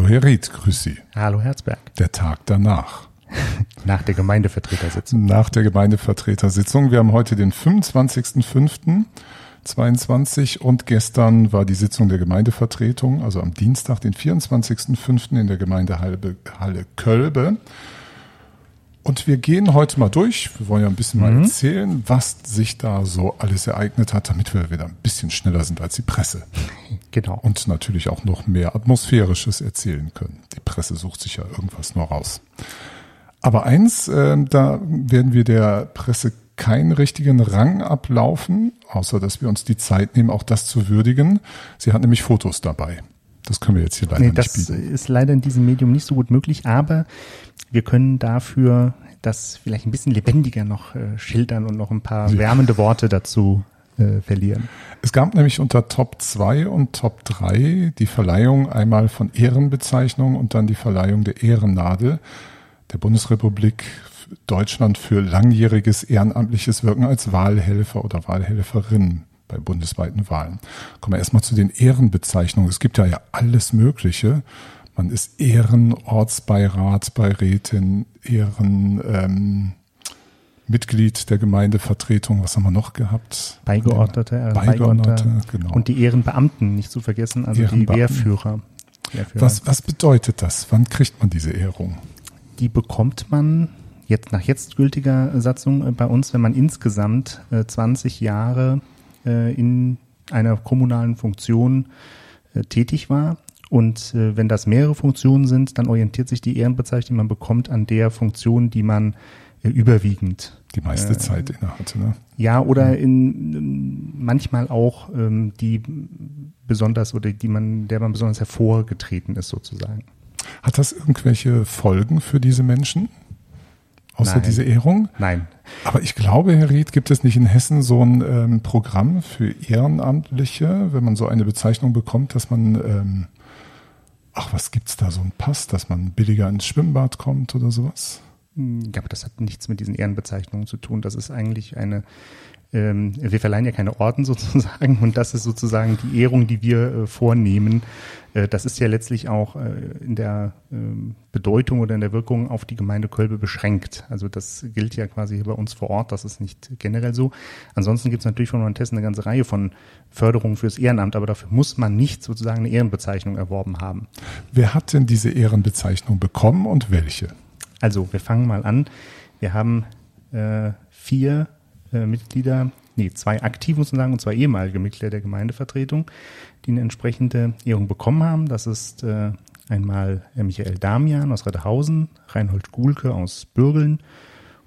Hallo Herr Ried, grüß Sie. Hallo Herzberg. Der Tag danach. Nach der Gemeindevertretersitzung. Nach der Gemeindevertretersitzung. Wir haben heute den 25.05.22 und gestern war die Sitzung der Gemeindevertretung, also am Dienstag, den 24.05. in der Gemeindehalle Kölbe. Und wir gehen heute mal durch. Wir wollen ja ein bisschen mal mhm. erzählen, was sich da so alles ereignet hat, damit wir wieder ein bisschen schneller sind als die Presse. Genau. Und natürlich auch noch mehr Atmosphärisches erzählen können. Die Presse sucht sich ja irgendwas nur raus. Aber eins, äh, da werden wir der Presse keinen richtigen Rang ablaufen, außer dass wir uns die Zeit nehmen, auch das zu würdigen. Sie hat nämlich Fotos dabei. Das können wir jetzt hier leider nee, nicht bieten. Das ist leider in diesem Medium nicht so gut möglich, aber wir können dafür das vielleicht ein bisschen lebendiger noch äh, schildern und noch ein paar wärmende Worte dazu äh, verlieren. Es gab nämlich unter Top 2 und Top 3 die Verleihung einmal von Ehrenbezeichnungen und dann die Verleihung der Ehrennadel der Bundesrepublik Deutschland für langjähriges ehrenamtliches Wirken als Wahlhelfer oder Wahlhelferin bei bundesweiten Wahlen. Kommen wir erstmal zu den Ehrenbezeichnungen. Es gibt ja, ja alles Mögliche. Man ist Ehrenortsbeirat bei Rätin, Ehren, ähm, Mitglied der Gemeindevertretung, was haben wir noch gehabt? Beigeordnete, äh, Beigeordnete, genau. Und die Ehrenbeamten, nicht zu vergessen, also die Wehrführer. Wehrführer. Was, was bedeutet das? Wann kriegt man diese Ehrung? Die bekommt man jetzt nach jetzt gültiger Satzung äh, bei uns, wenn man insgesamt äh, 20 Jahre äh, in einer kommunalen Funktion äh, tätig war und äh, wenn das mehrere Funktionen sind, dann orientiert sich die Ehrenbezeichnung, die man bekommt, an der Funktion, die man äh, überwiegend die meiste äh, Zeit innehatte. Ne? Ja, oder in, in manchmal auch ähm, die besonders oder die man, der man besonders hervorgetreten ist sozusagen. Hat das irgendwelche Folgen für diese Menschen? Außer Nein. diese Ehrung? Nein. Aber ich glaube, Herr Ried, gibt es nicht in Hessen so ein ähm, Programm für Ehrenamtliche, wenn man so eine Bezeichnung bekommt, dass man ähm, ach, was gibt's da, so ein Pass, dass man billiger ins Schwimmbad kommt oder sowas? Ja, aber das hat nichts mit diesen Ehrenbezeichnungen zu tun. Das ist eigentlich eine ähm, wir verleihen ja keine Orden sozusagen und das ist sozusagen die Ehrung, die wir äh, vornehmen. Äh, das ist ja letztlich auch äh, in der ähm, Bedeutung oder in der Wirkung auf die Gemeinde Kölbe beschränkt. Also das gilt ja quasi hier bei uns vor Ort, das ist nicht generell so. Ansonsten gibt es natürlich von Hessen eine ganze Reihe von Förderungen fürs Ehrenamt, aber dafür muss man nicht sozusagen eine Ehrenbezeichnung erworben haben. Wer hat denn diese Ehrenbezeichnung bekommen und welche? Also wir fangen mal an. Wir haben äh, vier äh, Mitglieder, nee, zwei aktiv muss man sagen und zwei ehemalige Mitglieder der Gemeindevertretung, die eine entsprechende Ehrung bekommen haben. Das ist äh, einmal Michael Damian aus Reddehausen, Reinhold Guhlke aus Bürgeln,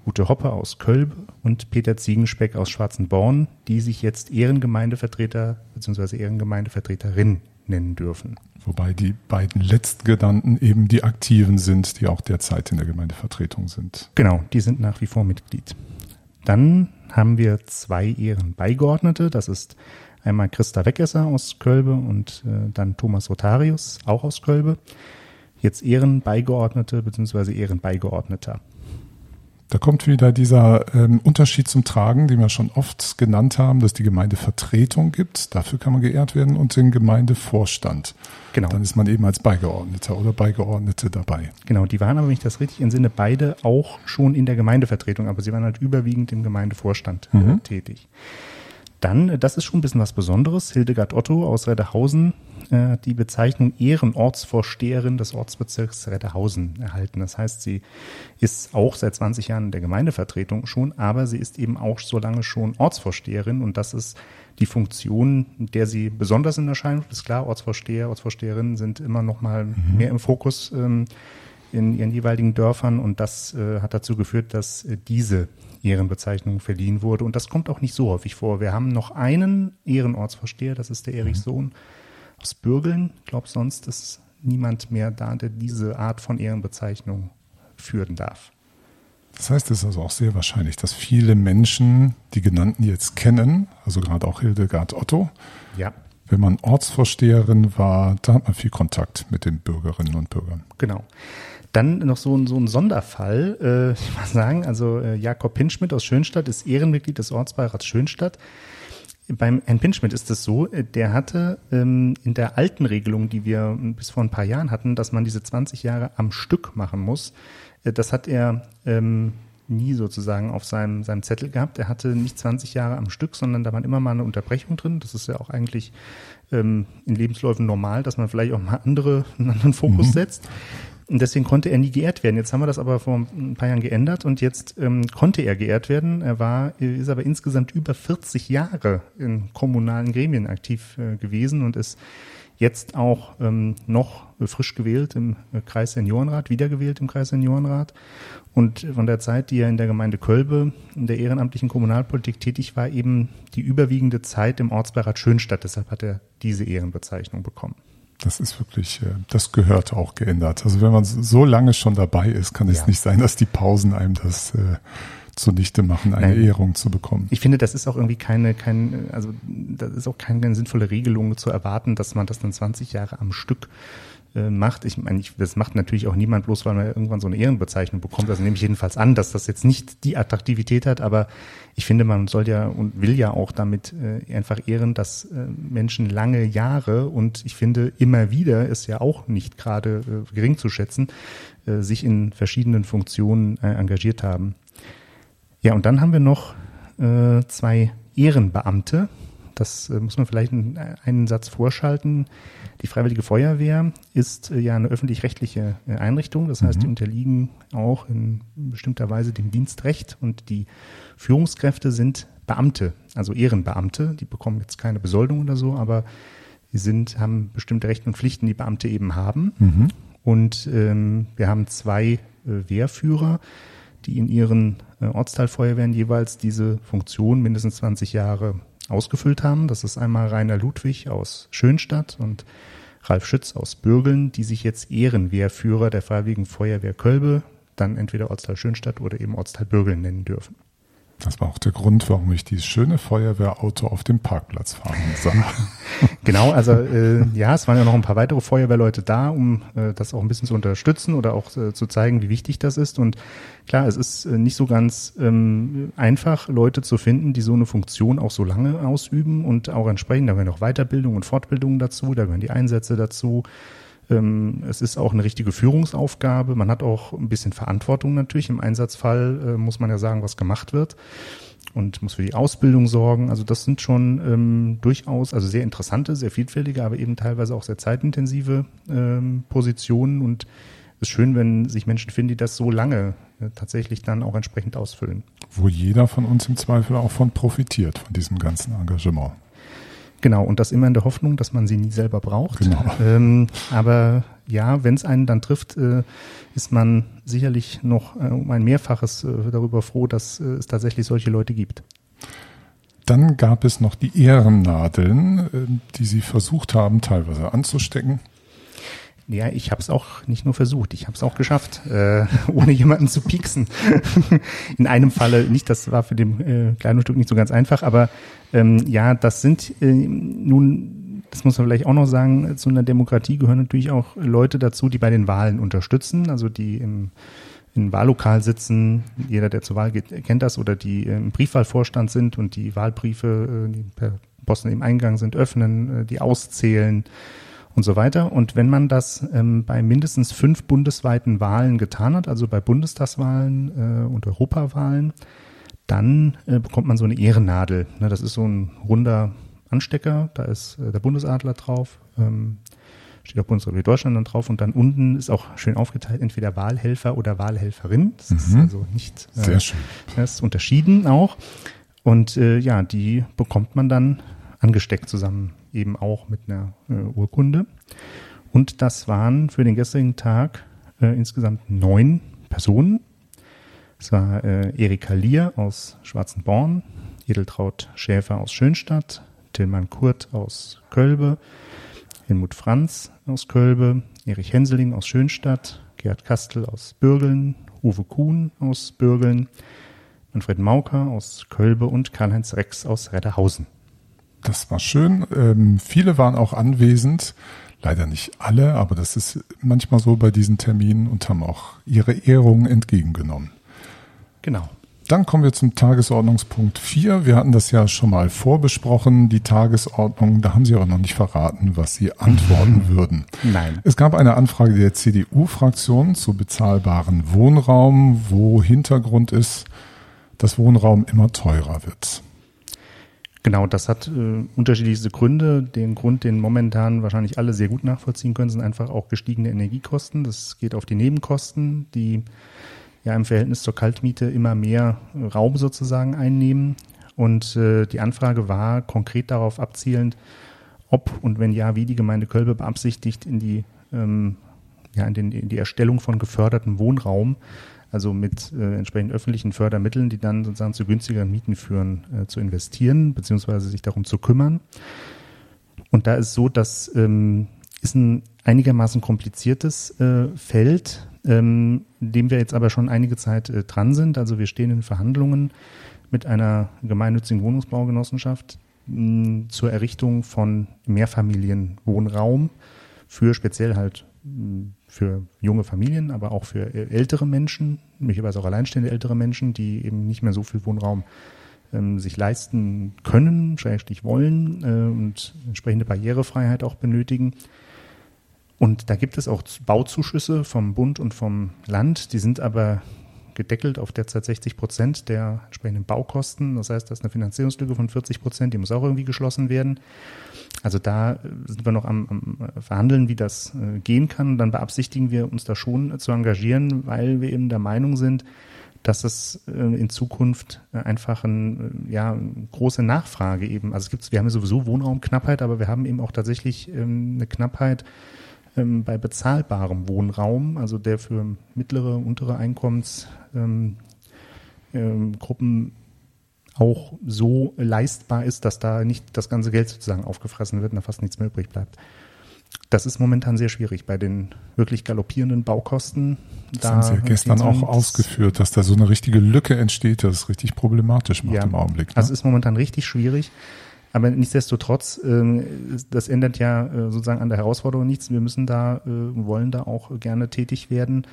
Ute Hoppe aus Kölb und Peter Ziegenspeck aus Schwarzenborn, die sich jetzt Ehrengemeindevertreter bzw. Ehrengemeindevertreterin nennen dürfen. Wobei die beiden letztgenannten eben die Aktiven sind, die auch derzeit in der Gemeindevertretung sind. Genau, die sind nach wie vor Mitglied. Dann haben wir zwei Ehrenbeigeordnete. Das ist einmal Christa Wegesser aus Kölbe und äh, dann Thomas Rotarius, auch aus Kölbe. Jetzt Ehrenbeigeordnete bzw. Ehrenbeigeordneter. Da kommt wieder dieser ähm, Unterschied zum Tragen, den wir schon oft genannt haben, dass die Gemeindevertretung gibt. Dafür kann man geehrt werden und den Gemeindevorstand. Genau. Dann ist man eben als Beigeordneter oder Beigeordnete dabei. Genau, die waren aber, wenn ich das richtig entsinne, beide auch schon in der Gemeindevertretung, aber sie waren halt überwiegend im Gemeindevorstand äh, mhm. tätig. Dann, äh, das ist schon ein bisschen was Besonderes, Hildegard Otto aus Redderhausen äh, die Bezeichnung Ehrenortsvorsteherin des Ortsbezirks Reddehausen erhalten. Das heißt, sie ist auch seit 20 Jahren in der Gemeindevertretung schon, aber sie ist eben auch so lange schon Ortsvorsteherin und das ist die Funktion, der sie besonders in Erscheinung ist. Klar, Ortsvorsteher, Ortsvorsteherinnen sind immer noch mal mhm. mehr im Fokus ähm, in ihren jeweiligen Dörfern und das äh, hat dazu geführt, dass äh, diese Ehrenbezeichnung verliehen wurde. Und das kommt auch nicht so häufig vor. Wir haben noch einen Ehrenortsvorsteher, das ist der Erich mhm. Sohn aus Bürgeln. Ich glaube, sonst ist niemand mehr da, der diese Art von Ehrenbezeichnung führen darf. Das heißt, es ist also auch sehr wahrscheinlich, dass viele Menschen die genannten jetzt kennen, also gerade auch Hildegard Otto. Ja. Wenn man Ortsvorsteherin war, da hat man viel Kontakt mit den Bürgerinnen und Bürgern. Genau. Dann noch so ein, so ein Sonderfall, äh, ich mal sagen, also äh, Jakob Pinschmidt aus Schönstadt ist Ehrenmitglied des Ortsbeirats Schönstadt Beim Herrn Pinschmidt ist es so, äh, der hatte ähm, in der alten Regelung, die wir bis vor ein paar Jahren hatten, dass man diese 20 Jahre am Stück machen muss. Äh, das hat er ähm, nie sozusagen auf seinem, seinem Zettel gehabt. Er hatte nicht 20 Jahre am Stück, sondern da war immer mal eine Unterbrechung drin. Das ist ja auch eigentlich ähm, in Lebensläufen normal, dass man vielleicht auch mal andere, einen anderen Fokus mhm. setzt. Und deswegen konnte er nie geehrt werden. Jetzt haben wir das aber vor ein paar Jahren geändert und jetzt ähm, konnte er geehrt werden. Er war, ist aber insgesamt über 40 Jahre in kommunalen Gremien aktiv äh, gewesen und ist jetzt auch ähm, noch frisch gewählt im äh, Kreis Seniorenrat, wiedergewählt im Kreis Seniorenrat. Und von der Zeit, die er in der Gemeinde Kölbe in der ehrenamtlichen Kommunalpolitik tätig war, eben die überwiegende Zeit im Ortsbeirat Schönstadt. Deshalb hat er diese Ehrenbezeichnung bekommen. Das ist wirklich, äh, das gehört auch geändert. Also wenn man so lange schon dabei ist, kann es ja. nicht sein, dass die Pausen einem das äh, zunichte machen, eine Nein. Ehrung zu bekommen. Ich finde, das ist auch irgendwie keine, kein, also das ist auch keine sinnvolle Regelung zu erwarten, dass man das dann 20 Jahre am Stück äh, macht. Ich meine, ich, das macht natürlich auch niemand bloß, weil man irgendwann so eine Ehrenbezeichnung bekommt. Also nehme ich jedenfalls an, dass das jetzt nicht die Attraktivität hat, aber ich finde, man soll ja und will ja auch damit äh, einfach ehren, dass äh, Menschen lange Jahre und ich finde immer wieder ist ja auch nicht gerade äh, gering zu schätzen, äh, sich in verschiedenen Funktionen äh, engagiert haben. Ja, und dann haben wir noch äh, zwei Ehrenbeamte, das äh, muss man vielleicht einen, einen, Satz vorschalten. Die Freiwillige Feuerwehr ist äh, ja eine öffentlich-rechtliche äh, Einrichtung. Das heißt, mhm. die unterliegen auch in bestimmter Weise dem Dienstrecht und die Führungskräfte sind Beamte, also Ehrenbeamte. Die bekommen jetzt keine Besoldung oder so, aber sie sind, haben bestimmte Rechte und Pflichten, die Beamte eben haben. Mhm. Und ähm, wir haben zwei Wehrführer, die in ihren Ortsteilfeuerwehren jeweils diese Funktion mindestens 20 Jahre ausgefüllt haben. Das ist einmal Rainer Ludwig aus Schönstadt und Ralf Schütz aus Bürgeln, die sich jetzt Ehrenwehrführer der Freiwilligen Feuerwehr Kölbe, dann entweder Ortsteil Schönstadt oder eben Ortsteil Bürgeln nennen dürfen. Das war auch der Grund, warum ich dieses schöne Feuerwehrauto auf dem Parkplatz fahren sah. genau, also äh, ja, es waren ja noch ein paar weitere Feuerwehrleute da, um äh, das auch ein bisschen zu unterstützen oder auch äh, zu zeigen, wie wichtig das ist. Und klar, es ist äh, nicht so ganz ähm, einfach, Leute zu finden, die so eine Funktion auch so lange ausüben und auch entsprechend, da gehören auch Weiterbildung und Fortbildung dazu, da gehören die Einsätze dazu. Ähm, es ist auch eine richtige Führungsaufgabe. Man hat auch ein bisschen Verantwortung natürlich. Im Einsatzfall äh, muss man ja sagen, was gemacht wird und muss für die Ausbildung sorgen. Also das sind schon ähm, durchaus, also sehr interessante, sehr vielfältige, aber eben teilweise auch sehr zeitintensive ähm, Positionen und es ist schön, wenn sich Menschen finden, die das so lange äh, tatsächlich dann auch entsprechend ausfüllen. Wo jeder von uns im Zweifel auch von profitiert, von diesem ganzen Engagement. Genau, und das immer in der Hoffnung, dass man sie nie selber braucht. Genau. Ähm, aber ja, wenn es einen dann trifft, äh, ist man sicherlich noch äh, um ein Mehrfaches äh, darüber froh, dass äh, es tatsächlich solche Leute gibt. Dann gab es noch die Ehrennadeln, äh, die Sie versucht haben, teilweise anzustecken. Ja, ich habe es auch nicht nur versucht, ich habe es auch geschafft, äh, ohne jemanden zu pieksen. In einem Falle nicht, das war für dem äh, kleinen Stück nicht so ganz einfach, aber ähm, ja, das sind äh, nun, das muss man vielleicht auch noch sagen, zu einer Demokratie gehören natürlich auch Leute dazu, die bei den Wahlen unterstützen, also die im im Wahllokal sitzen, jeder, der zur Wahl geht, kennt das, oder die im Briefwahlvorstand sind und die Wahlbriefe, äh, die per Posten im Eingang sind, öffnen, äh, die auszählen, und so weiter. Und wenn man das ähm, bei mindestens fünf bundesweiten Wahlen getan hat, also bei Bundestagswahlen äh, und Europawahlen, dann äh, bekommt man so eine Ehrennadel. Ne, das ist so ein runder Anstecker, da ist äh, der Bundesadler drauf, ähm, steht auch Bundesrepublik Deutschland dann drauf und dann unten ist auch schön aufgeteilt, entweder Wahlhelfer oder Wahlhelferin. Das mhm. ist also nicht äh, Sehr schön. Das ist unterschieden auch. Und äh, ja, die bekommt man dann angesteckt zusammen eben auch mit einer äh, Urkunde. Und das waren für den gestrigen Tag äh, insgesamt neun Personen. Es war äh, Erika Lier aus Schwarzenborn, Edeltraut Schäfer aus Schönstadt, Tillmann Kurt aus Kölbe, Helmut Franz aus Kölbe, Erich Henseling aus Schönstadt, Gerhard Kastel aus Bürgeln, Uwe Kuhn aus Bürgeln, Manfred Mauker aus Kölbe und Karl-Heinz Rex aus Redderhausen. Das war schön. Ähm, viele waren auch anwesend. Leider nicht alle, aber das ist manchmal so bei diesen Terminen und haben auch ihre Ehrungen entgegengenommen. Genau. Dann kommen wir zum Tagesordnungspunkt 4. Wir hatten das ja schon mal vorbesprochen, die Tagesordnung. Da haben Sie aber noch nicht verraten, was Sie antworten würden. Nein. Es gab eine Anfrage der CDU-Fraktion zu bezahlbaren Wohnraum, wo Hintergrund ist, dass Wohnraum immer teurer wird. Genau, das hat äh, unterschiedlichste Gründe. Den Grund, den momentan wahrscheinlich alle sehr gut nachvollziehen können, sind einfach auch gestiegene Energiekosten. Das geht auf die Nebenkosten, die ja im Verhältnis zur Kaltmiete immer mehr Raum sozusagen einnehmen. Und äh, die Anfrage war konkret darauf abzielend, ob und wenn ja, wie die Gemeinde Kölbe beabsichtigt, in die, ähm, ja, in, den, in die Erstellung von gefördertem Wohnraum, also mit äh, entsprechend öffentlichen Fördermitteln, die dann sozusagen zu günstigeren Mieten führen, äh, zu investieren, beziehungsweise sich darum zu kümmern. Und da ist so, dass ähm, ist ein einigermaßen kompliziertes äh, Feld, ähm, dem wir jetzt aber schon einige Zeit äh, dran sind. Also wir stehen in Verhandlungen mit einer gemeinnützigen Wohnungsbaugenossenschaft mh, zur Errichtung von Mehrfamilienwohnraum für speziell halt für junge Familien, aber auch für ältere Menschen, möglicherweise auch alleinstehende ältere Menschen, die eben nicht mehr so viel Wohnraum ähm, sich leisten können, schrägstrich wollen äh, und entsprechende Barrierefreiheit auch benötigen. Und da gibt es auch Bauzuschüsse vom Bund und vom Land, die sind aber gedeckelt auf derzeit 60 Prozent der entsprechenden Baukosten. Das heißt, da ist eine Finanzierungslücke von 40 Prozent, die muss auch irgendwie geschlossen werden. Also da sind wir noch am, am Verhandeln, wie das äh, gehen kann. Dann beabsichtigen wir uns da schon zu engagieren, weil wir eben der Meinung sind, dass es äh, in Zukunft einfach ein, ja, eine große Nachfrage eben, also es gibt, wir haben ja sowieso Wohnraumknappheit, aber wir haben eben auch tatsächlich ähm, eine Knappheit ähm, bei bezahlbarem Wohnraum, also der für mittlere, untere Einkommensgruppen ähm, auch so leistbar ist, dass da nicht das ganze Geld sozusagen aufgefressen wird und da fast nichts mehr übrig bleibt. Das ist momentan sehr schwierig bei den wirklich galoppierenden Baukosten. Das da haben Sie ja gestern auch ausgeführt, dass da so eine richtige Lücke entsteht, das ist richtig problematisch macht ja, im Augenblick. Ne? Also ist momentan richtig schwierig. Aber nichtsdestotrotz, äh, das ändert ja äh, sozusagen an der Herausforderung nichts. Wir müssen da, äh, wollen da auch gerne tätig werden,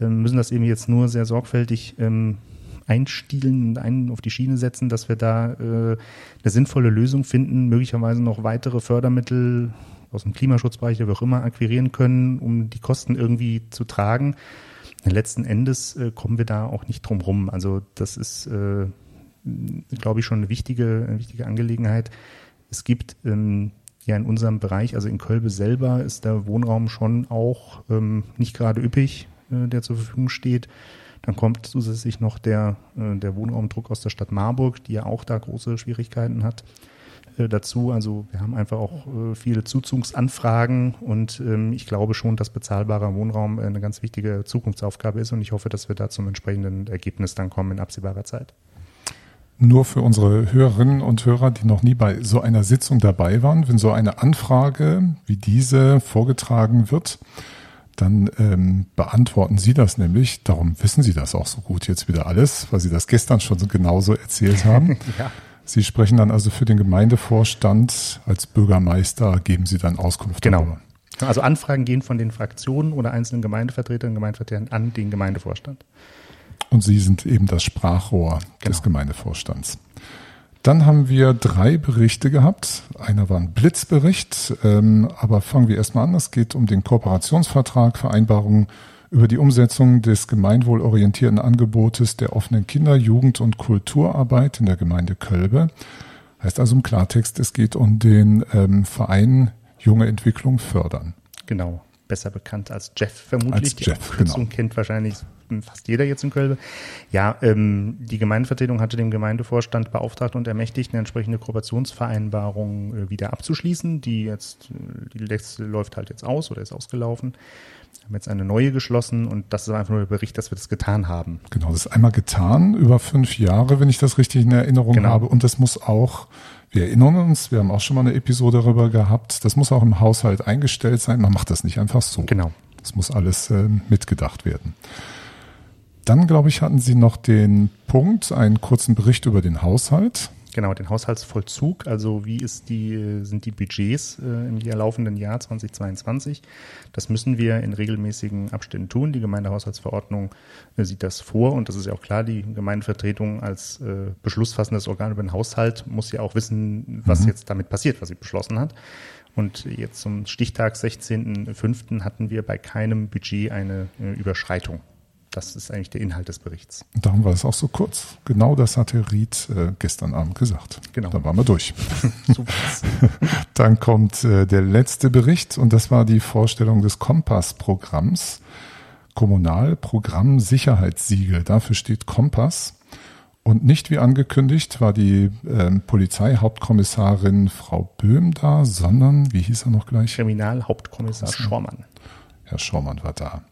äh, müssen das eben jetzt nur sehr sorgfältig ähm, einstielen und einen auf die Schiene setzen, dass wir da äh, eine sinnvolle Lösung finden, möglicherweise noch weitere Fördermittel aus dem Klimaschutzbereich, wie auch immer, akquirieren können, um die Kosten irgendwie zu tragen. Letzten Endes kommen wir da auch nicht drum rum. Also das ist glaube ich, schon eine wichtige, eine wichtige Angelegenheit. Es gibt ähm, ja in unserem Bereich, also in Kölbe selber, ist der Wohnraum schon auch ähm, nicht gerade üppig, äh, der zur Verfügung steht. Dann kommt zusätzlich noch der, äh, der Wohnraumdruck aus der Stadt Marburg, die ja auch da große Schwierigkeiten hat äh, dazu. Also wir haben einfach auch äh, viele Zuzugsanfragen und ähm, ich glaube schon, dass bezahlbarer Wohnraum eine ganz wichtige Zukunftsaufgabe ist und ich hoffe, dass wir da zum entsprechenden Ergebnis dann kommen in absehbarer Zeit nur für unsere Hörerinnen und Hörer, die noch nie bei so einer Sitzung dabei waren, wenn so eine Anfrage wie diese vorgetragen wird, dann ähm, beantworten Sie das nämlich. Darum wissen Sie das auch so gut jetzt wieder alles, weil Sie das gestern schon so genauso erzählt haben. ja. Sie sprechen dann also für den Gemeindevorstand als Bürgermeister, geben Sie dann Auskunft genau. darüber. Also Anfragen gehen von den Fraktionen oder einzelnen Gemeindevertretern und Gemeindevertretern an den Gemeindevorstand. Und Sie sind eben das Sprachrohr genau. des Gemeindevorstands. Dann haben wir drei Berichte gehabt. Einer war ein Blitzbericht, ähm, aber fangen wir erstmal an. Es geht um den Kooperationsvertrag, Vereinbarung über die Umsetzung des gemeinwohlorientierten Angebotes der offenen Kinder-, Jugend- und Kulturarbeit in der Gemeinde Kölbe. Heißt also im Klartext, es geht um den ähm, Verein Junge Entwicklung fördern. Genau, besser bekannt als Jeff vermutlich. Als die Jeff, genau. kennt wahrscheinlich fast jeder jetzt in Köln. Ja, ähm, die Gemeindevertretung hatte dem Gemeindevorstand beauftragt und ermächtigt, eine entsprechende Kooperationsvereinbarung äh, wieder abzuschließen. Die jetzt, äh, die letzte läuft halt jetzt aus oder ist ausgelaufen. Wir haben jetzt eine neue geschlossen und das ist einfach nur der Bericht, dass wir das getan haben. Genau, das ist einmal getan, über fünf Jahre, wenn ich das richtig in Erinnerung genau. habe. Und das muss auch wir erinnern uns, wir haben auch schon mal eine Episode darüber gehabt. Das muss auch im Haushalt eingestellt sein. Man macht das nicht einfach so. Genau. Das muss alles äh, mitgedacht werden. Dann, glaube ich, hatten Sie noch den Punkt, einen kurzen Bericht über den Haushalt. Genau, den Haushaltsvollzug, also wie ist die, sind die Budgets äh, im Jahr, laufenden Jahr 2022. Das müssen wir in regelmäßigen Abständen tun. Die Gemeindehaushaltsverordnung äh, sieht das vor und das ist ja auch klar, die Gemeindevertretung als äh, beschlussfassendes Organ über den Haushalt muss ja auch wissen, was mhm. jetzt damit passiert, was sie beschlossen hat. Und jetzt zum Stichtag 16.05. hatten wir bei keinem Budget eine äh, Überschreitung. Das ist eigentlich der Inhalt des Berichts. Darum war es auch so kurz. Genau das hatte Ried äh, gestern Abend gesagt. Genau. Dann waren wir durch. Dann kommt äh, der letzte Bericht und das war die Vorstellung des Kompass-Programms. Kommunalprogramm Sicherheitssiegel. Dafür steht Kompass. Und nicht wie angekündigt war die ähm, Polizeihauptkommissarin Frau Böhm da, sondern, wie hieß er noch gleich? Kriminalhauptkommissar Schormann. Herr Schaumann war da.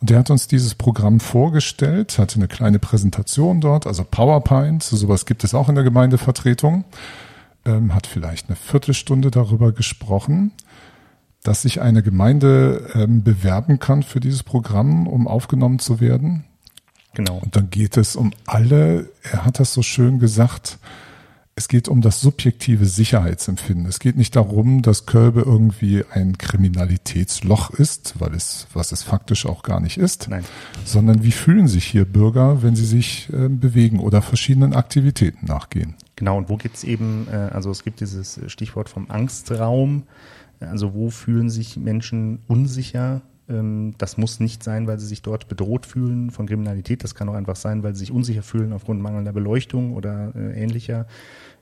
Und der hat uns dieses Programm vorgestellt, hatte eine kleine Präsentation dort, also PowerPoint, sowas gibt es auch in der Gemeindevertretung, ähm, hat vielleicht eine Viertelstunde darüber gesprochen, dass sich eine Gemeinde ähm, bewerben kann für dieses Programm, um aufgenommen zu werden. Genau. Und dann geht es um alle, er hat das so schön gesagt, es geht um das subjektive Sicherheitsempfinden. Es geht nicht darum, dass Kölbe irgendwie ein Kriminalitätsloch ist, weil es, was es faktisch auch gar nicht ist, Nein. sondern wie fühlen sich hier Bürger, wenn sie sich äh, bewegen oder verschiedenen Aktivitäten nachgehen. Genau, und wo gibt's eben, äh, also es gibt dieses Stichwort vom Angstraum, also wo fühlen sich Menschen unsicher, das muss nicht sein, weil sie sich dort bedroht fühlen von Kriminalität. Das kann auch einfach sein, weil sie sich unsicher fühlen aufgrund mangelnder Beleuchtung oder äh, ähnlicher äh,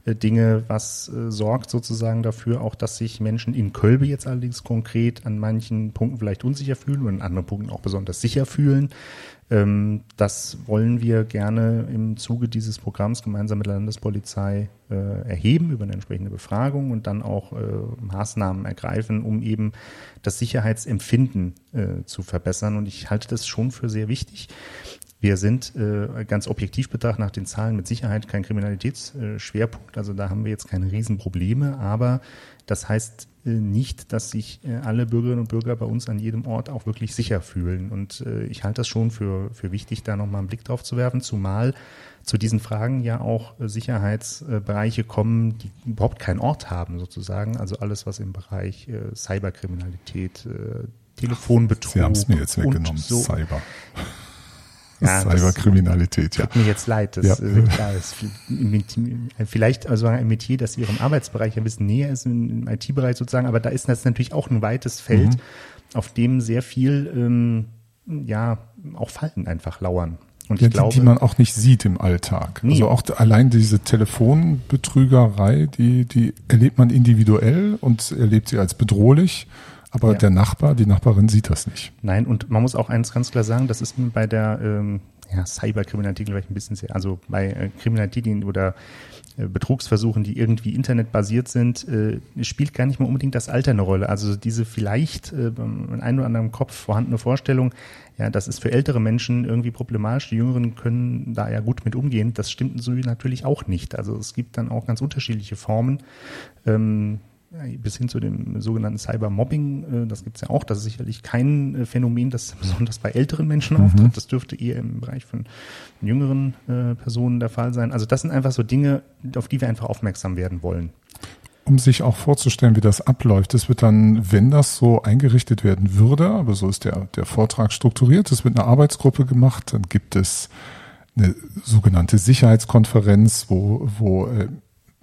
Dinge, was äh, sorgt sozusagen dafür auch, dass sich Menschen in Kölbe jetzt allerdings konkret an manchen Punkten vielleicht unsicher fühlen und an anderen Punkten auch besonders sicher fühlen. Ähm, das wollen wir gerne im Zuge dieses Programms gemeinsam mit der Landespolizei äh, erheben über eine entsprechende Befragung und dann auch äh, Maßnahmen ergreifen, um eben das Sicherheitsempfinden äh, zu verbessern. Und ich halte das schon für sehr wichtig. Wir sind äh, ganz objektiv betrachtet nach den Zahlen mit Sicherheit kein Kriminalitätsschwerpunkt. Also da haben wir jetzt keine Riesenprobleme. Aber das heißt äh, nicht, dass sich äh, alle Bürgerinnen und Bürger bei uns an jedem Ort auch wirklich sicher fühlen. Und äh, ich halte das schon für, für wichtig, da nochmal einen Blick drauf zu werfen, zumal zu diesen Fragen ja auch Sicherheitsbereiche kommen, die überhaupt keinen Ort haben, sozusagen. Also alles, was im Bereich Cyberkriminalität, Telefonbetrug. Sie haben es mir jetzt weggenommen, so, Cyber. Ja, Cyberkriminalität, ja. Tut mir jetzt leid, das ja. äh, klar ist vielleicht also ein Metier, das ihrem Arbeitsbereich ein bisschen näher ist, im IT-Bereich sozusagen, aber da ist das natürlich auch ein weites Feld, mhm. auf dem sehr viel ähm, ja auch Fallen einfach lauern. Und ja, ich glaube, die, die man auch nicht sieht im Alltag. Nee. Also auch allein diese Telefonbetrügerei, die, die erlebt man individuell und erlebt sie als bedrohlich. Aber ja. der Nachbar, die Nachbarin sieht das nicht. Nein, und man muss auch eins ganz klar sagen, das ist bei der ähm, ja, Cyberkriminalität vielleicht ein bisschen sehr, also bei äh, Kriminalität oder äh, Betrugsversuchen, die irgendwie internetbasiert sind, äh, spielt gar nicht mehr unbedingt das Alter eine Rolle. Also diese vielleicht äh, in einem oder anderen Kopf vorhandene Vorstellung, ja, das ist für ältere Menschen irgendwie problematisch, die Jüngeren können da ja gut mit umgehen, das stimmt so natürlich auch nicht. Also es gibt dann auch ganz unterschiedliche Formen. Ähm, bis hin zu dem sogenannten Cybermobbing, äh, das gibt es ja auch. Das ist sicherlich kein äh, Phänomen, das besonders bei älteren Menschen mhm. auftritt. Das dürfte eher im Bereich von jüngeren äh, Personen der Fall sein. Also das sind einfach so Dinge, auf die wir einfach aufmerksam werden wollen. Um sich auch vorzustellen, wie das abläuft, es wird dann, wenn das so eingerichtet werden würde, aber so ist der, der Vortrag strukturiert, es wird eine Arbeitsgruppe gemacht, dann gibt es eine sogenannte Sicherheitskonferenz, wo, wo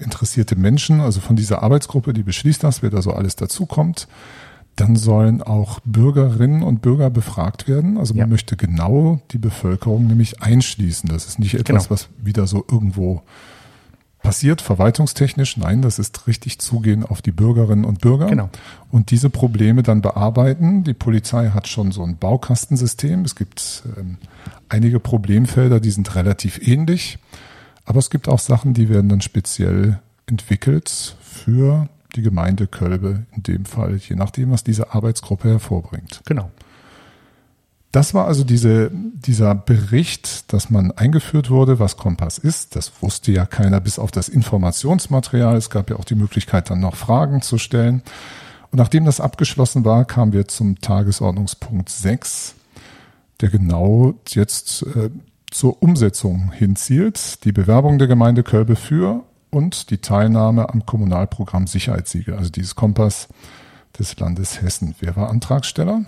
interessierte Menschen, also von dieser Arbeitsgruppe, die beschließt das, wer da so alles dazukommt. Dann sollen auch Bürgerinnen und Bürger befragt werden. Also man ja. möchte genau die Bevölkerung nämlich einschließen. Das ist nicht etwas, genau. was wieder so irgendwo passiert, verwaltungstechnisch. Nein, das ist richtig zugehen auf die Bürgerinnen und Bürger. Genau. Und diese Probleme dann bearbeiten. Die Polizei hat schon so ein Baukastensystem. Es gibt ähm, einige Problemfelder, die sind relativ ähnlich. Aber es gibt auch Sachen, die werden dann speziell entwickelt für die Gemeinde Kölbe in dem Fall, je nachdem, was diese Arbeitsgruppe hervorbringt. Genau. Das war also diese, dieser Bericht, dass man eingeführt wurde, was Kompass ist. Das wusste ja keiner bis auf das Informationsmaterial. Es gab ja auch die Möglichkeit, dann noch Fragen zu stellen. Und nachdem das abgeschlossen war, kamen wir zum Tagesordnungspunkt 6, der genau jetzt äh, zur Umsetzung hinzielt. Die Bewerbung der Gemeinde Kölbe für und die Teilnahme am Kommunalprogramm Sicherheitssiegel, also dieses Kompass des Landes Hessen. Wer war Antragsteller?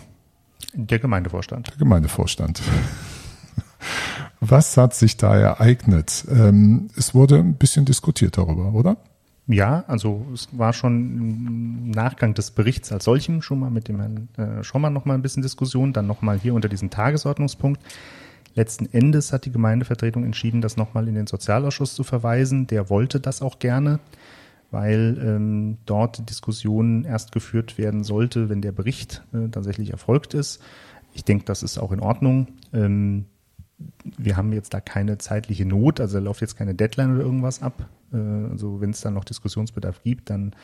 Der Gemeindevorstand. Der Gemeindevorstand. Was hat sich da ereignet? Ähm, es wurde ein bisschen diskutiert darüber, oder? Ja, also es war schon im Nachgang des Berichts als solchem schon mal mit dem Herrn äh, Schommer noch mal ein bisschen Diskussion, dann noch mal hier unter diesem Tagesordnungspunkt. Letzten Endes hat die Gemeindevertretung entschieden, das noch mal in den Sozialausschuss zu verweisen. Der wollte das auch gerne, weil ähm, dort die Diskussion erst geführt werden sollte, wenn der Bericht äh, tatsächlich erfolgt ist. Ich denke, das ist auch in Ordnung. Ähm, wir haben jetzt da keine zeitliche Not, also da läuft jetzt keine Deadline oder irgendwas ab. Äh, also wenn es dann noch Diskussionsbedarf gibt, dann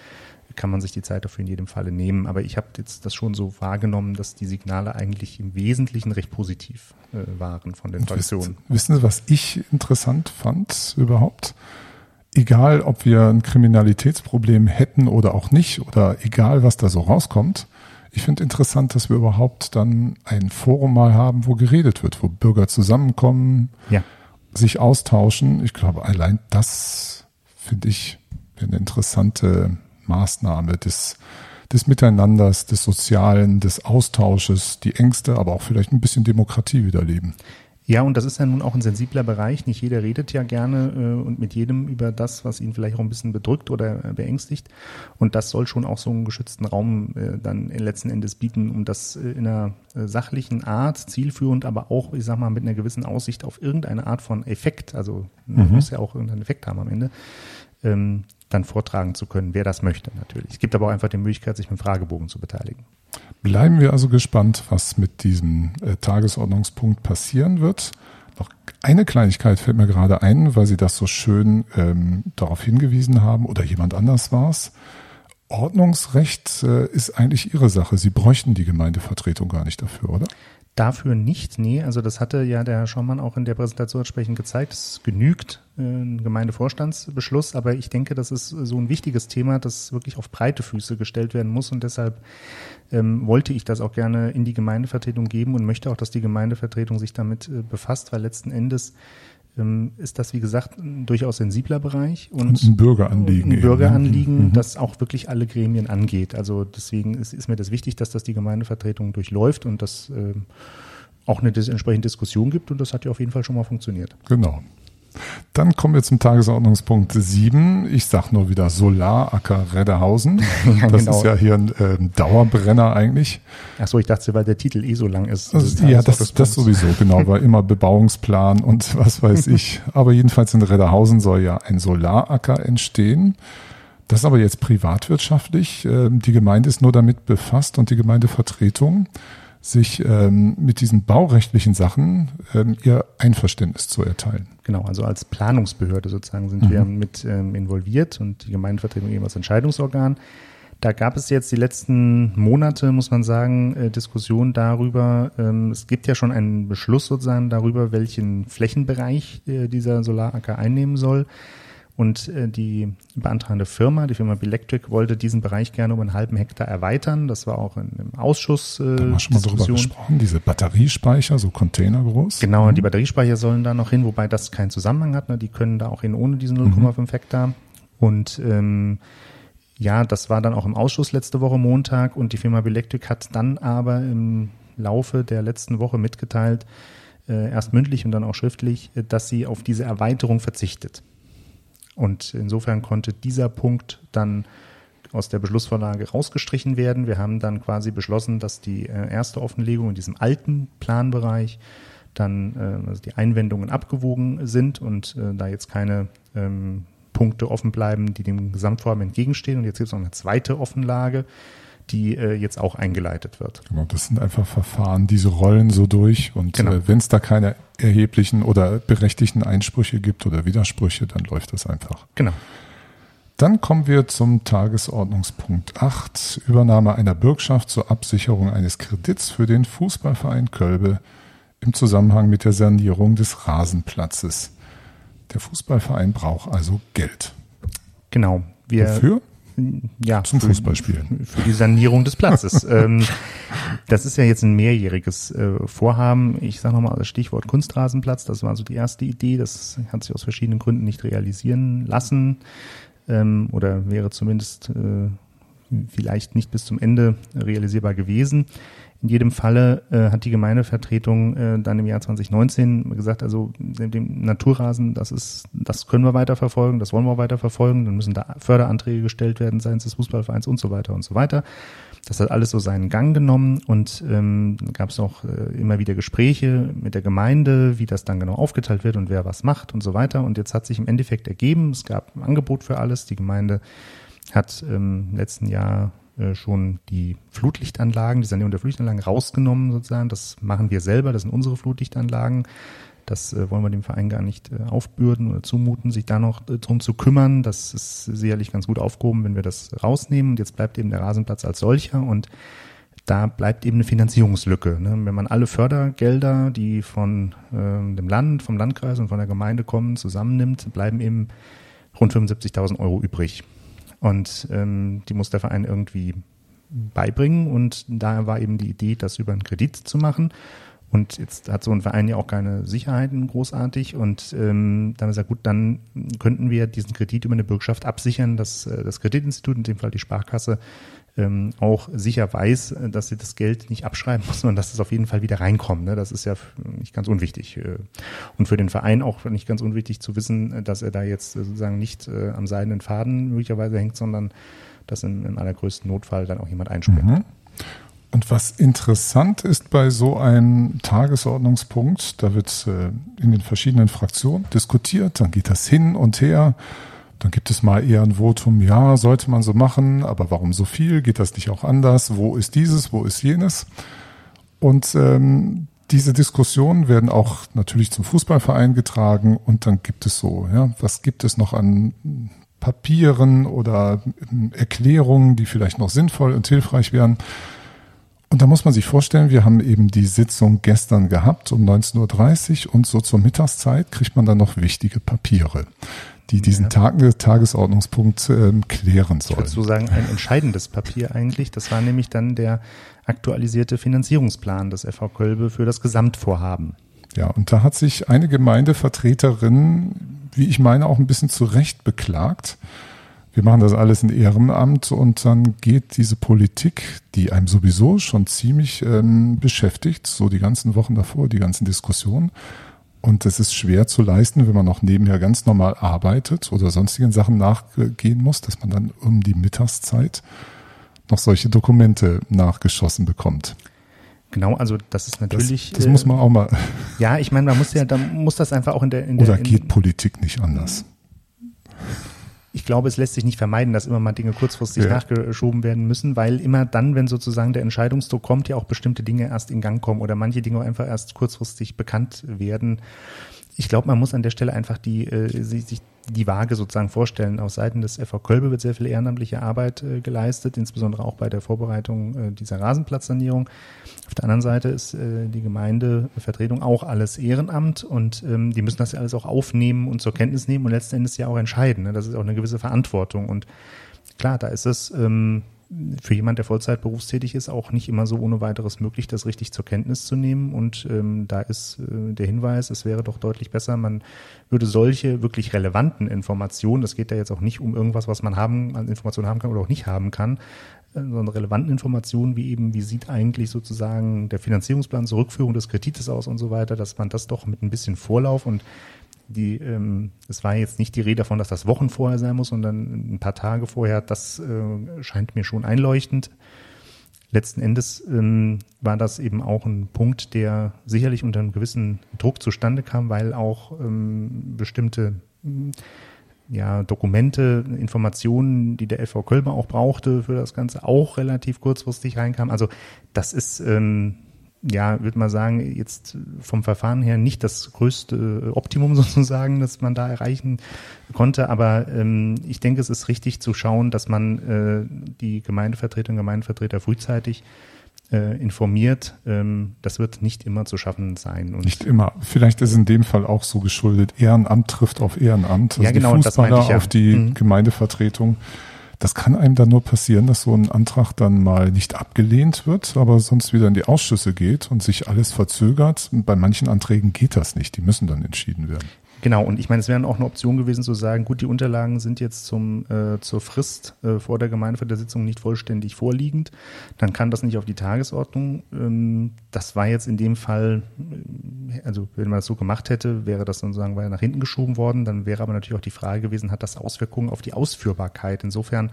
kann man sich die Zeit dafür in jedem Falle nehmen. Aber ich habe jetzt das schon so wahrgenommen, dass die Signale eigentlich im Wesentlichen recht positiv äh, waren von den Fraktionen. Wissen Sie, was ich interessant fand überhaupt? Egal, ob wir ein Kriminalitätsproblem hätten oder auch nicht, oder egal, was da so rauskommt, ich finde interessant, dass wir überhaupt dann ein Forum mal haben, wo geredet wird, wo Bürger zusammenkommen, ja. sich austauschen. Ich glaube, allein das finde ich eine interessante Maßnahme des, des Miteinanders, des Sozialen, des Austausches, die Ängste, aber auch vielleicht ein bisschen Demokratie wiederleben. Ja, und das ist ja nun auch ein sensibler Bereich. Nicht jeder redet ja gerne äh, und mit jedem über das, was ihn vielleicht auch ein bisschen bedrückt oder äh, beängstigt. Und das soll schon auch so einen geschützten Raum äh, dann letzten Endes bieten, um das äh, in einer äh, sachlichen Art, zielführend, aber auch, ich sag mal, mit einer gewissen Aussicht auf irgendeine Art von Effekt, also mhm. muss ja auch irgendeinen Effekt haben am Ende, ähm, dann vortragen zu können, wer das möchte natürlich. Es gibt aber auch einfach die Möglichkeit, sich mit dem Fragebogen zu beteiligen. Bleiben wir also gespannt, was mit diesem äh, Tagesordnungspunkt passieren wird. Noch eine Kleinigkeit fällt mir gerade ein, weil Sie das so schön ähm, darauf hingewiesen haben oder jemand anders war es. Ordnungsrecht äh, ist eigentlich Ihre Sache. Sie bräuchten die Gemeindevertretung gar nicht dafür, oder? Dafür nicht, nee. Also das hatte ja der Herr Schaumann auch in der Präsentation entsprechend gezeigt. Es genügt äh, ein Gemeindevorstandsbeschluss, aber ich denke, das ist so ein wichtiges Thema, das wirklich auf breite Füße gestellt werden muss und deshalb ähm, wollte ich das auch gerne in die Gemeindevertretung geben und möchte auch, dass die Gemeindevertretung sich damit äh, befasst, weil letzten Endes ist das, wie gesagt, ein durchaus sensibler Bereich und ein Bürgeranliegen. Ein Bürgeranliegen, mhm. das auch wirklich alle Gremien angeht. Also deswegen ist, ist, mir das wichtig, dass das die Gemeindevertretung durchläuft und dass äh, auch eine entsprechende Diskussion gibt und das hat ja auf jeden Fall schon mal funktioniert. Genau. Dann kommen wir zum Tagesordnungspunkt 7. Ich sag nur wieder Solaracker Redderhausen. Ja, das genau. ist ja hier ein äh, Dauerbrenner eigentlich. Ach so, ich dachte, weil der Titel eh so lang ist. Also, ja, das, das sowieso, genau, weil immer Bebauungsplan und was weiß ich. Aber jedenfalls in Redderhausen soll ja ein Solaracker entstehen. Das ist aber jetzt privatwirtschaftlich. Ähm, die Gemeinde ist nur damit befasst und die Gemeindevertretung sich ähm, mit diesen baurechtlichen Sachen ähm, ihr Einverständnis zu erteilen. Genau, also als Planungsbehörde sozusagen sind mhm. wir mit ähm, involviert und die Gemeindevertretung eben als Entscheidungsorgan. Da gab es jetzt die letzten Monate, muss man sagen, äh, Diskussionen darüber. Ähm, es gibt ja schon einen Beschluss sozusagen darüber, welchen Flächenbereich äh, dieser Solaracker einnehmen soll. Und äh, die beantragende Firma, die Firma Belectric, wollte diesen Bereich gerne um einen halben Hektar erweitern. Das war auch in, im Ausschuss. Äh, da haben wir schon mal drüber gesprochen, diese Batteriespeicher, so Container groß. Genau, mhm. die Batteriespeicher sollen da noch hin, wobei das keinen Zusammenhang hat. Ne? Die können da auch hin ohne diesen 0,5 mhm. Hektar. Und ähm, ja, das war dann auch im Ausschuss letzte Woche Montag und die Firma Belectric hat dann aber im Laufe der letzten Woche mitgeteilt, äh, erst mündlich und dann auch schriftlich, äh, dass sie auf diese Erweiterung verzichtet. Und insofern konnte dieser Punkt dann aus der Beschlussvorlage rausgestrichen werden. Wir haben dann quasi beschlossen, dass die äh, erste Offenlegung in diesem alten Planbereich dann äh, also die Einwendungen abgewogen sind und äh, da jetzt keine ähm, Punkte offen bleiben, die dem Gesamtvorhaben entgegenstehen. Und jetzt gibt es noch eine zweite Offenlage, die äh, jetzt auch eingeleitet wird. Genau, das sind einfach Verfahren, diese rollen so durch und genau. äh, wenn es da keine erheblichen oder berechtigten Einsprüche gibt oder Widersprüche, dann läuft das einfach. Genau. Dann kommen wir zum Tagesordnungspunkt 8, Übernahme einer Bürgschaft zur Absicherung eines Kredits für den Fußballverein Kölbe im Zusammenhang mit der Sanierung des Rasenplatzes. Der Fußballverein braucht also Geld. Genau. Wir, Wofür? Ja, Zum Fußballspielen. Für die Sanierung des Platzes. ähm, das ist ja jetzt ein mehrjähriges äh, Vorhaben. Ich sage nochmal das Stichwort Kunstrasenplatz. Das war so die erste Idee. Das hat sich aus verschiedenen Gründen nicht realisieren lassen ähm, oder wäre zumindest äh, vielleicht nicht bis zum Ende realisierbar gewesen. In jedem Falle äh, hat die Gemeindevertretung äh, dann im Jahr 2019 gesagt, also dem, Naturrasen, das ist, das können wir weiterverfolgen, das wollen wir weiterverfolgen, dann müssen da Förderanträge gestellt werden seitens des Fußballvereins und so weiter und so weiter. Das hat alles so seinen Gang genommen und ähm, gab es auch äh, immer wieder Gespräche mit der Gemeinde, wie das dann genau aufgeteilt wird und wer was macht und so weiter. Und jetzt hat sich im Endeffekt ergeben, es gab ein Angebot für alles. Die Gemeinde hat ähm, im letzten Jahr äh, schon die Flutlichtanlagen, die Sanierung der Flutlichtanlagen rausgenommen sozusagen. Das machen wir selber, das sind unsere Flutlichtanlagen. Das äh, wollen wir dem Verein gar nicht äh, aufbürden oder zumuten, sich da noch drum zu kümmern. Das ist sicherlich ganz gut aufgehoben, wenn wir das rausnehmen. Und jetzt bleibt eben der Rasenplatz als solcher und da bleibt eben eine Finanzierungslücke. Ne? Wenn man alle Fördergelder, die von ähm, dem Land, vom Landkreis und von der Gemeinde kommen, zusammennimmt, bleiben eben rund 75.000 Euro übrig. Und ähm, die muss der Verein irgendwie beibringen. Und da war eben die Idee, das über einen Kredit zu machen. Und jetzt hat so ein Verein ja auch keine Sicherheiten großartig. Und ähm, da haben wir gesagt, gut, dann könnten wir diesen Kredit über eine Bürgschaft absichern, dass äh, das Kreditinstitut, in dem Fall die Sparkasse, ähm, auch sicher weiß, äh, dass sie das Geld nicht abschreiben muss, sondern dass es auf jeden Fall wieder reinkommt. Ne? Das ist ja nicht ganz unwichtig. äh. Und für den Verein auch nicht ganz unwichtig zu wissen, äh, dass er da jetzt sozusagen nicht äh, am seidenen Faden möglicherweise hängt, sondern dass im, im allergrößten Notfall dann auch jemand einspringt. Mhm. Und was interessant ist bei so einem Tagesordnungspunkt, da wird äh, in den verschiedenen Fraktionen diskutiert, dann geht das hin und her. Dann gibt es mal eher ein Votum, ja, sollte man so machen, aber warum so viel? Geht das nicht auch anders? Wo ist dieses? Wo ist jenes? Und ähm, diese Diskussionen werden auch natürlich zum Fußballverein getragen und dann gibt es so, ja, was gibt es noch an Papieren oder ähm, Erklärungen, die vielleicht noch sinnvoll und hilfreich wären? Und da muss man sich vorstellen, wir haben eben die Sitzung gestern gehabt um 19.30 Uhr und so zur Mittagszeit kriegt man dann noch wichtige Papiere, die diesen Ja. Tag, Tagesordnungspunkt ähm, klären Ich sollen. würde so sagen, ein entscheidendes Papier eigentlich. Das war nämlich dann der aktualisierte Finanzierungsplan des FV Kölbe für das Gesamtvorhaben. Ja, und da hat sich eine Gemeindevertreterin, wie ich meine, auch ein bisschen zu Recht beklagt. Wir machen das alles in Ehrenamt und dann geht diese Politik, die einem sowieso schon ziemlich ähm, beschäftigt, so die ganzen Wochen davor, die ganzen Diskussionen. Und es ist schwer zu leisten, wenn man noch nebenher ganz normal arbeitet oder sonstigen Sachen nachgehen muss, dass man dann um die Mittagszeit noch solche Dokumente nachgeschossen bekommt. Genau, also das ist Das, natürlich. das äh, muss man auch mal. Ja, ich meine, man muss ja, da muss das einfach auch in der. In der Oder in, geht Politik nicht anders? Ich glaube, es lässt sich nicht vermeiden, dass immer mal Dinge kurzfristig Ja. nachgeschoben werden müssen, weil immer dann, wenn sozusagen der Entscheidungsdruck kommt, ja auch bestimmte Dinge erst in Gang kommen oder manche Dinge einfach erst kurzfristig bekannt werden. Ich glaube, man muss an der Stelle einfach die, äh, sich, sich die Waage sozusagen vorstellen. Aus Seiten des FV Kölbe wird sehr viel ehrenamtliche Arbeit äh, geleistet, insbesondere auch bei der Vorbereitung äh, dieser Rasenplatzsanierung. Auf der anderen Seite ist äh, die Gemeindevertretung auch alles Ehrenamt und ähm, die müssen das ja alles auch aufnehmen und zur Kenntnis nehmen und letzten Endes ja auch entscheiden. Ne? Das ist auch eine gewisse Verantwortung und klar, da ist es ähm, für jemand, der Vollzeit berufstätig ist, auch nicht immer so ohne weiteres möglich, das richtig zur Kenntnis zu nehmen. Und ähm, da ist äh, der Hinweis, es wäre doch deutlich besser, man würde solche wirklich relevanten Informationen, das geht da jetzt auch nicht um irgendwas, was man haben, an Informationen haben kann oder auch nicht haben kann, äh, sondern relevanten Informationen, wie eben, wie sieht eigentlich sozusagen der Finanzierungsplan zur Rückführung des Kredites aus und so weiter, dass man das doch mit ein bisschen Vorlauf und die, ähm, es war jetzt nicht die Rede davon, dass das Wochen vorher sein muss, sondern ein paar Tage vorher. Das äh, scheint mir schon einleuchtend. Letzten Endes ähm, war das eben auch ein Punkt, der sicherlich unter einem gewissen Druck zustande kam, weil auch ähm, bestimmte mh, ja, Dokumente, Informationen, die der FV Kölber auch brauchte für das Ganze, auch relativ kurzfristig reinkamen. Also das ist ähm, ja, würde man sagen, jetzt vom Verfahren her nicht das größte Optimum sozusagen, das man da erreichen konnte. Aber ähm, ich denke, es ist richtig zu schauen, dass man äh, die Gemeindevertreter und Gemeindevertreter frühzeitig äh, informiert. Ähm, das wird nicht immer zu schaffen sein. Und Nicht immer. Vielleicht ist in dem Fall auch so geschuldet. Ehrenamt trifft auf Ehrenamt. Also Ja, genau, die das Fußballer ich ja. auf die Mhm. Gemeindevertretung. Das kann einem dann nur passieren, dass so ein Antrag dann mal nicht abgelehnt wird, aber sonst wieder in die Ausschüsse geht und sich alles verzögert. Bei manchen Anträgen geht das nicht. Die müssen dann entschieden werden. Genau, und ich meine, es wäre auch eine Option gewesen zu sagen, gut, die Unterlagen sind jetzt zum, äh, zur Frist äh, vor der Gemeindesitzung nicht vollständig vorliegend, dann kann das nicht auf die Tagesordnung. Ähm, das war jetzt in dem Fall, äh, also wenn man das so gemacht hätte, wäre das dann sozusagen weiter nach hinten geschoben worden, dann wäre aber natürlich auch die Frage gewesen, hat das Auswirkungen auf die Ausführbarkeit? Insofern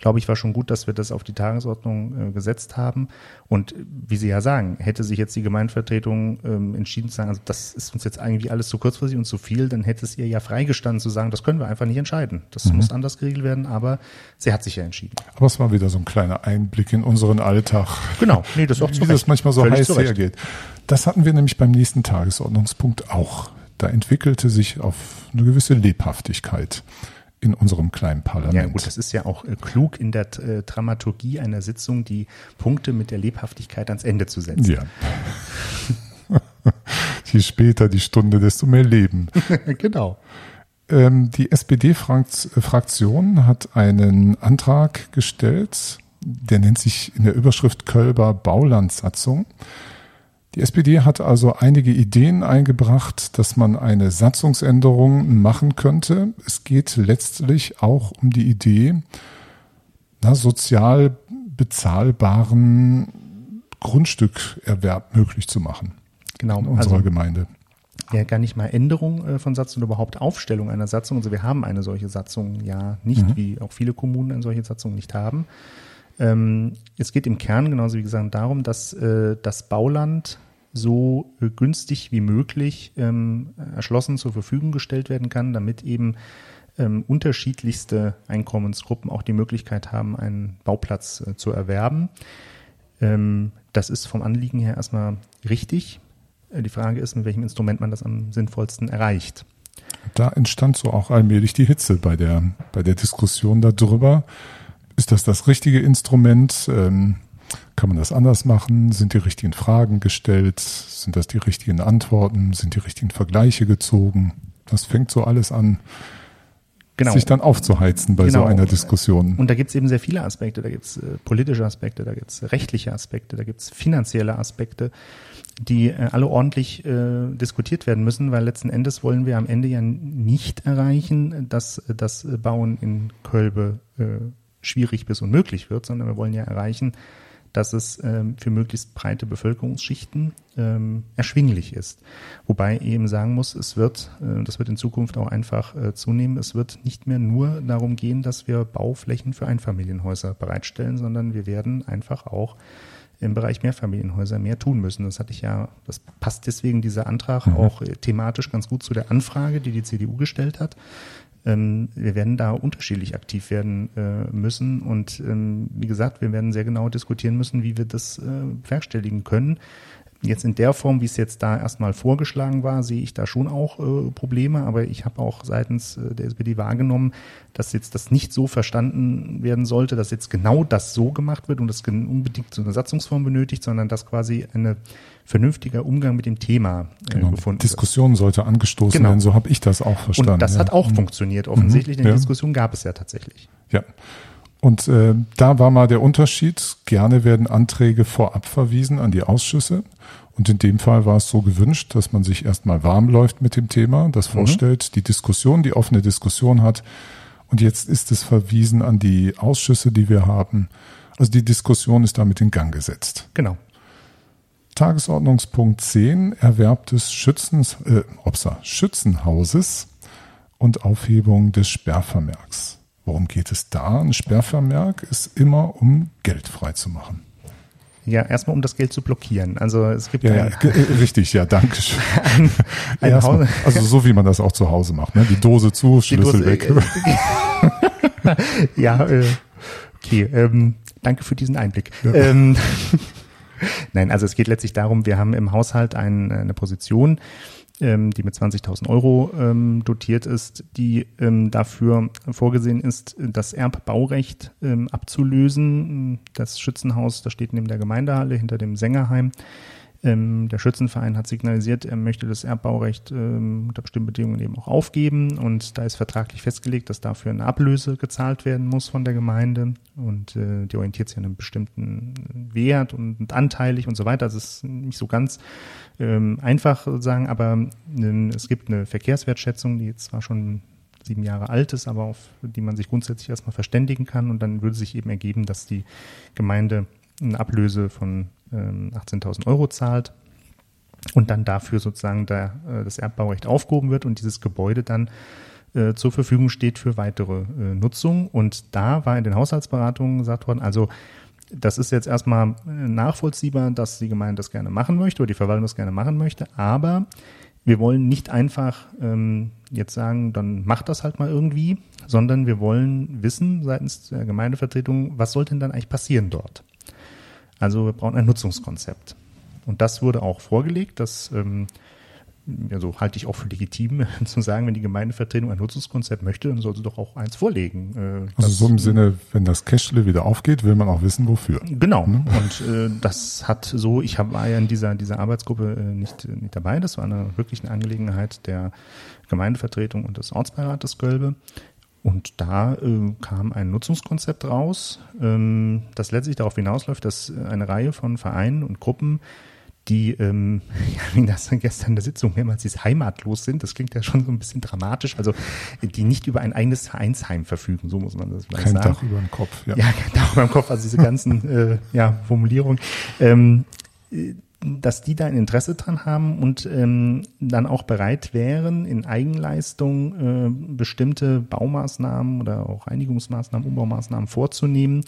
glaube ich, war schon gut, dass wir das auf die Tagesordnung äh, gesetzt haben. Und wie Sie ja sagen, hätte sich jetzt die Gemeindevertretung ähm, entschieden zu sagen, also das ist uns jetzt eigentlich alles zu kurzfristig und zu viel, dann hätte es ihr ja freigestanden zu sagen, das können wir einfach nicht entscheiden. Das mhm. muss anders geregelt werden, aber sie hat sich ja entschieden. Aber es war wieder so ein kleiner Einblick in unseren Alltag. Genau, nee, das ist auch Wie das manchmal so heiß hergeht. Das hatten wir nämlich beim nächsten Tagesordnungspunkt auch. Da entwickelte sich auf eine gewisse Lebhaftigkeit in unserem kleinen Parlament. Ja gut, das ist ja auch äh, klug in der äh, Dramaturgie einer Sitzung, die Punkte mit der Lebhaftigkeit ans Ende zu setzen. Ja. Je später die Stunde, desto mehr Leben. genau. Ähm, die SPD-Fraktion hat einen Antrag gestellt, der nennt sich in der Überschrift Kölber Baulandsatzung. Die SPD hat also einige Ideen eingebracht, dass man eine Satzungsänderung machen könnte. Es geht letztlich auch um die Idee, na, sozial bezahlbaren Grundstückerwerb möglich zu machen. Genau. In unserer also, Gemeinde. Ja, gar nicht mal Änderung äh, von Satzung oder überhaupt Aufstellung einer Satzung. Also wir haben eine solche Satzung ja nicht, mhm. wie auch viele Kommunen eine solche Satzung nicht haben. Ähm, es geht im Kern, genauso wie gesagt, darum, dass äh, das Bauland so äh, günstig wie möglich ähm, erschlossen zur Verfügung gestellt werden kann, damit eben ähm, unterschiedlichste Einkommensgruppen auch die Möglichkeit haben, einen Bauplatz äh, zu erwerben. Ähm, das ist vom Anliegen her erstmal richtig. Äh, die Frage ist, mit welchem Instrument man das am sinnvollsten erreicht. Da entstand so auch allmählich die Hitze bei der, bei der Diskussion darüber. Ist das das richtige Instrument? Ähm, kann man das anders machen? Sind die richtigen Fragen gestellt? Sind das die richtigen Antworten? Sind die richtigen Vergleiche gezogen? Das fängt so alles an, genau. sich dann aufzuheizen bei genau. so einer Diskussion. Und da gibt es eben sehr viele Aspekte. Da gibt es äh, politische Aspekte, da gibt es rechtliche Aspekte, da gibt es finanzielle Aspekte, die äh, alle ordentlich äh, diskutiert werden müssen, weil letzten Endes wollen wir am Ende ja nicht erreichen, dass das Bauen in Kölbe äh, schwierig bis unmöglich wird, sondern wir wollen ja erreichen, dass es ähm, für möglichst breite Bevölkerungsschichten ähm, erschwinglich ist. Wobei eben sagen muss, es wird, äh, das wird in Zukunft auch einfach äh, zunehmen, es wird nicht mehr nur darum gehen, dass wir Bauflächen für Einfamilienhäuser bereitstellen, sondern wir werden einfach auch im Bereich Mehrfamilienhäuser mehr tun müssen. Das hatte ich ja, das passt deswegen dieser Antrag mhm. auch äh, thematisch ganz gut zu der Anfrage, die die CDU gestellt hat. Ähm, wir werden da unterschiedlich aktiv werden äh, müssen. Und ähm, wie gesagt, wir werden sehr genau diskutieren müssen, wie wir das äh, bewerkstelligen können. Jetzt in der Form, wie es jetzt da erstmal vorgeschlagen war, sehe ich da schon auch äh, Probleme, aber ich habe auch seitens äh, der SPD wahrgenommen, dass jetzt das nicht so verstanden werden sollte, dass jetzt genau das so gemacht wird und das unbedingt so eine Satzungsform benötigt, sondern dass quasi ein vernünftiger Umgang mit dem Thema äh, genau. gefunden Diskussion wird. sollte angestoßen genau. werden, so habe ich das auch verstanden. Und das ja. hat auch mhm. funktioniert, offensichtlich, mhm. denn ja. Diskussion gab es ja tatsächlich. Ja. Und äh, da war mal der Unterschied. Gerne werden Anträge vorab verwiesen an die Ausschüsse. Und in dem Fall war es so gewünscht, dass man sich erstmal warm läuft mit dem Thema, das mhm. vorstellt, die Diskussion, die offene Diskussion hat. Und jetzt ist es verwiesen an die Ausschüsse, die wir haben. Also die Diskussion ist damit in Gang gesetzt. Genau. Tagesordnungspunkt 10, Erwerb des Schützens, äh, Opsa, Schützenhauses und Aufhebung des Sperrvermerks. Worum geht es da? Ein Sperrvermerk ist immer, um Geld freizumachen. Ja, erstmal um das Geld zu blockieren. Also es gibt ja, ja äh, richtig, ja, danke schön. Ein, ein Haus, also so wie man das auch zu Hause macht, ne? Die Dose zu, Schlüssel Dose, weg. Äh, ja, äh, okay. Ähm, danke für diesen Einblick. Ja. Ähm, Nein, also es geht letztlich darum, wir haben im Haushalt ein, eine Position, ähm, die mit 20.000 Euro ähm, dotiert ist, die ähm, dafür vorgesehen ist, das Erbbaurecht ähm, abzulösen. Das Schützenhaus, das steht neben der Gemeindehalle hinter dem Sängerheim, Ähm, der Schützenverein hat signalisiert, er möchte das Erbbaurecht ähm, unter bestimmten Bedingungen eben auch aufgeben. Und da ist vertraglich festgelegt, dass dafür eine Ablöse gezahlt werden muss von der Gemeinde. Und äh, die orientiert sich an einem bestimmten Wert und, und anteilig und so weiter. Das ist nicht so ganz ähm, einfach sagen, aber äh, es gibt eine Verkehrswertschätzung, die jetzt zwar schon sieben Jahre alt ist, aber auf die man sich grundsätzlich erstmal verständigen kann. Und dann würde sich eben ergeben, dass die Gemeinde eine Ablöse von ähm, 18.000 Euro zahlt und dann dafür sozusagen der, äh, das Erbbaurecht aufgehoben wird und dieses Gebäude dann äh, zur Verfügung steht für weitere äh, Nutzung. Und da war in den Haushaltsberatungen gesagt worden, also das ist jetzt erstmal äh, nachvollziehbar, dass die Gemeinde das gerne machen möchte oder die Verwaltung das gerne machen möchte, aber wir wollen nicht einfach ähm, jetzt sagen, dann macht das halt mal irgendwie, sondern wir wollen wissen seitens der Gemeindevertretung, was soll denn dann eigentlich passieren dort? Also wir brauchen ein Nutzungskonzept. Und das wurde auch vorgelegt, das ähm, also halte ich auch für legitim zu sagen, wenn die Gemeindevertretung ein Nutzungskonzept möchte, dann soll sie doch auch eins vorlegen. Äh, also so im Sinne, wenn das Cashle wieder aufgeht, will man auch wissen, wofür. Genau. Ne? Und äh, das hat so, ich hab, war ja in dieser, dieser Arbeitsgruppe äh, nicht, nicht dabei. Das war eine wirklich eine Angelegenheit der Gemeindevertretung und des Ortsbeirates Gölbe. Und da äh, kam ein Nutzungskonzept raus, ähm, das letztlich darauf hinausläuft, dass eine Reihe von Vereinen und Gruppen, die, ähm, ja, wie das gestern in der Sitzung mehrmals ist, heimatlos sind, das klingt ja schon so ein bisschen dramatisch, also die nicht über ein eigenes Vereinsheim verfügen, so muss man das vielleicht kein sagen. Kein Dach über dem Kopf, ja. Ja, kein Dach über dem Kopf, also diese ganzen äh, ja, Formulierungen. Ähm, dass die da ein Interesse dran haben und ähm, dann auch bereit wären, in Eigenleistung äh, bestimmte Baumaßnahmen oder auch Reinigungsmaßnahmen, Umbaumaßnahmen vorzunehmen,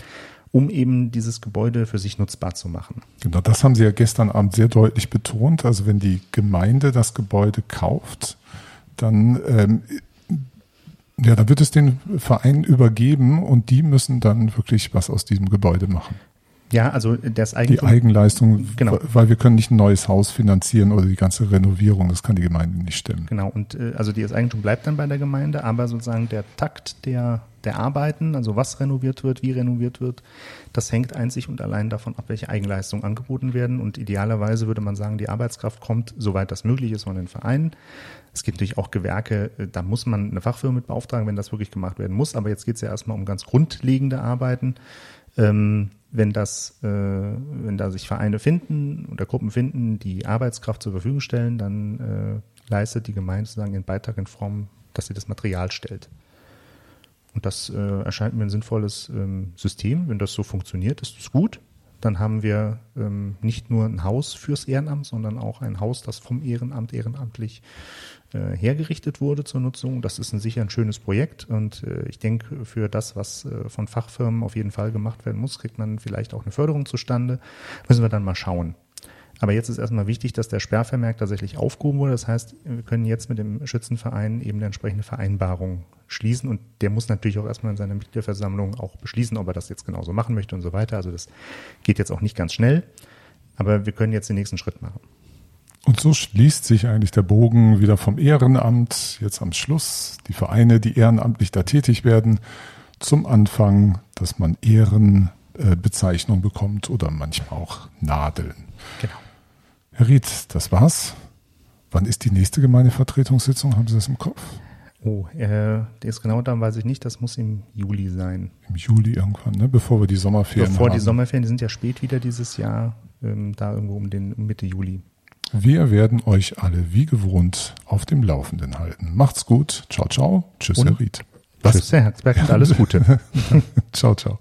um eben dieses Gebäude für sich nutzbar zu machen. Genau, das haben Sie ja gestern Abend sehr deutlich betont. Also wenn die Gemeinde das Gebäude kauft, dann ähm, ja, dann wird es den Verein übergeben und die müssen dann wirklich was aus diesem Gebäude machen. Ja, also das Eigentum. Die Eigenleistung, genau. weil wir können nicht ein neues Haus finanzieren oder die ganze Renovierung, das kann die Gemeinde nicht stemmen. Genau, und äh, also das Eigentum bleibt dann bei der Gemeinde, aber sozusagen der Takt der, der Arbeiten, also was renoviert wird, wie renoviert wird, das hängt einzig und allein davon ab, welche Eigenleistungen angeboten werden. Und idealerweise würde man sagen, die Arbeitskraft kommt, soweit das möglich ist, von den Vereinen. Es gibt natürlich auch Gewerke, äh, da muss man eine Fachfirma mit beauftragen, wenn das wirklich gemacht werden muss. Aber jetzt geht es ja erstmal um ganz grundlegende Arbeiten. Ähm, wenn das, äh, wenn da sich Vereine finden oder Gruppen finden, die Arbeitskraft zur Verfügung stellen, dann äh, leistet die Gemeinde sozusagen ihren Beitrag in Form, dass sie das Material stellt. Und das äh, erscheint mir ein sinnvolles ähm, System. Wenn das so funktioniert, ist es gut. Dann haben wir ähm, nicht nur ein Haus fürs Ehrenamt, sondern auch ein Haus, das vom Ehrenamt ehrenamtlich äh, hergerichtet wurde zur Nutzung. Das ist ein sicher ein schönes Projekt und äh, ich denke, für das, was äh, von Fachfirmen auf jeden Fall gemacht werden muss, kriegt man vielleicht auch eine Förderung zustande. Müssen wir dann mal schauen. Aber jetzt ist erstmal wichtig, dass der Sperrvermerk tatsächlich aufgehoben wurde. Das heißt, wir können jetzt mit dem Schützenverein eben eine entsprechende Vereinbarung schließen und der muss natürlich auch erstmal in seiner Mitgliederversammlung auch beschließen, ob er das jetzt genauso machen möchte und so weiter. Also das geht jetzt auch nicht ganz schnell, aber wir können jetzt den nächsten Schritt machen. Und so schließt sich eigentlich der Bogen wieder vom Ehrenamt jetzt am Schluss, die Vereine, die ehrenamtlich da tätig werden, zum Anfang, dass man Ehrenbezeichnung bekommt oder manchmal auch Nadeln. Genau. Herr Ried, das war's. Wann ist die nächste Gemeindevertretungssitzung? Haben Sie das im Kopf? Oh, äh, der ist genau dann, weiß ich nicht. Das muss im Juli sein. Im Juli irgendwann, ne? Bevor wir die Sommerferien Bevor haben. Bevor die Sommerferien, die sind ja spät wieder dieses Jahr, ähm, da irgendwo um den Mitte Juli. Wir werden euch alle wie gewohnt auf dem Laufenden halten. Macht's gut. Ciao, ciao. Tschüss, Und Herr Ried. Was, Tschüss. Herr Herzberg, alles Gute. ciao, ciao.